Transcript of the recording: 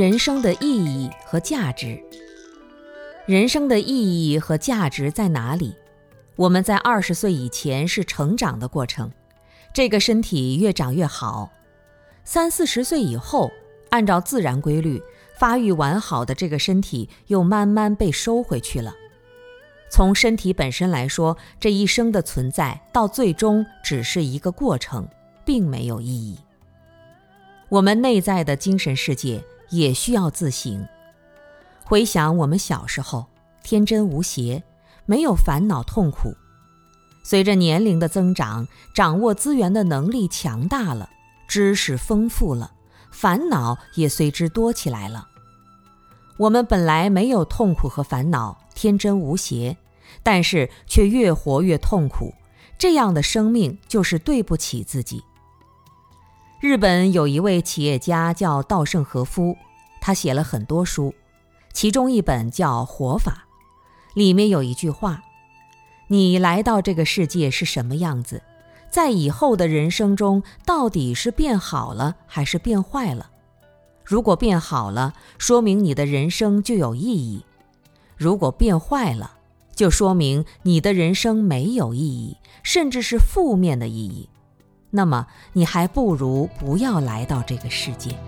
人生的意义和价值。人生的意义和价值在哪里？我们在二十岁以前是成长的过程，这个身体越长越好。三四十岁以后，按照自然规律发育完好的这个身体又慢慢被收回去了。从身体本身来说，这一生的存在到最终只是一个过程，并没有意义。我们内在的精神世界也需要自省。回想我们小时候，天真无邪，没有烦恼痛苦。随着年龄的增长，掌握资源的能力强大了，知识丰富了，烦恼也随之多起来了。我们本来没有痛苦和烦恼，天真无邪，但是却越活越痛苦。这样的生命就是对不起自己。日本有一位企业家叫稻盛和夫，他写了很多书，其中一本叫《活法》，里面有一句话：“你来到这个世界是什么样子，在以后的人生中到底是变好了还是变坏了？如果变好了，说明你的人生就有意义；如果变坏了，就说明你的人生没有意义，甚至是负面的意义。”那么，你还不如不要来到这个世界。